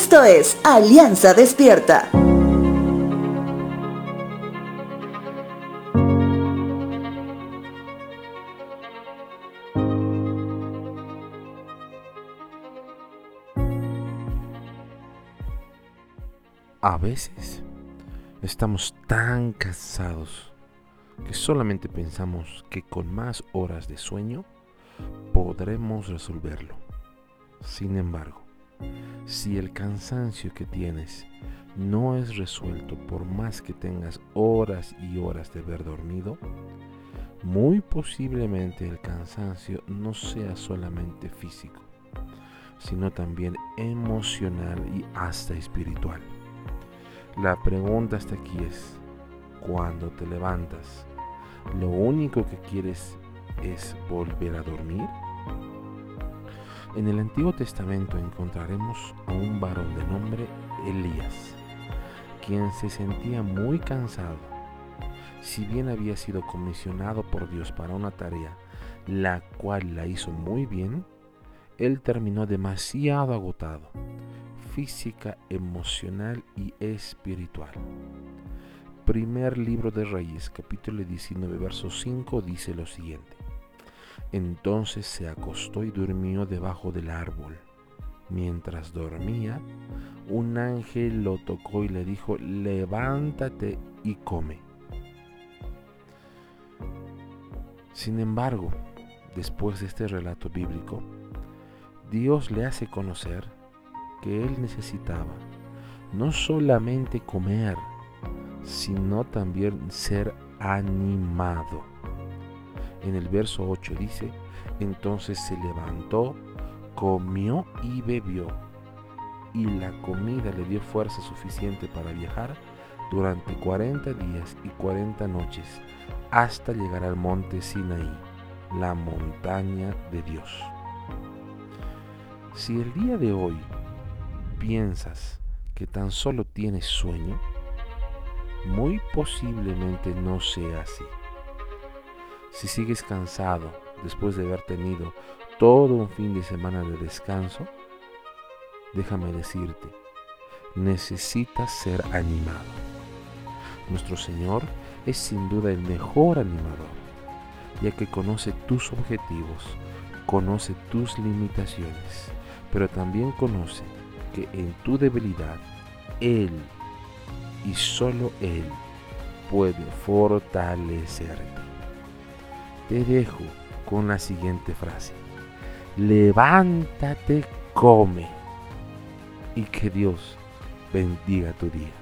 Esto es Alianza Despierta. A veces estamos tan cansados que solamente pensamos que con más horas de sueño podremos resolverlo. Sin embargo, si el cansancio que tienes no es resuelto por más que tengas horas y horas de haber dormido, muy posiblemente el cansancio no sea solamente físico, sino también emocional y hasta espiritual. La pregunta hasta aquí es, cuando te levantas, ¿lo único que quieres es volver a dormir? En el Antiguo Testamento encontraremos a un varón de nombre Elías, quien se sentía muy cansado. Si bien había sido comisionado por Dios para una tarea, la cual la hizo muy bien, él terminó demasiado agotado física, emocional y espiritual. Primer libro de Reyes, capítulo 19, verso 5, dice lo siguiente. Entonces se acostó y durmió debajo del árbol. Mientras dormía, un ángel lo tocó y le dijo, levántate y come. Sin embargo, después de este relato bíblico, Dios le hace conocer que él necesitaba no solamente comer, sino también ser animado. En el verso 8 dice, entonces se levantó, comió y bebió, y la comida le dio fuerza suficiente para viajar durante 40 días y 40 noches hasta llegar al monte Sinaí, la montaña de Dios. Si el día de hoy piensas que tan solo tienes sueño, muy posiblemente no sea así. Si sigues cansado después de haber tenido todo un fin de semana de descanso, déjame decirte, necesitas ser animado. Nuestro Señor es sin duda el mejor animador, ya que conoce tus objetivos, conoce tus limitaciones, pero también conoce que en tu debilidad Él y solo Él puede fortalecerte. Te dejo con la siguiente frase. Levántate, come y que Dios bendiga tu día.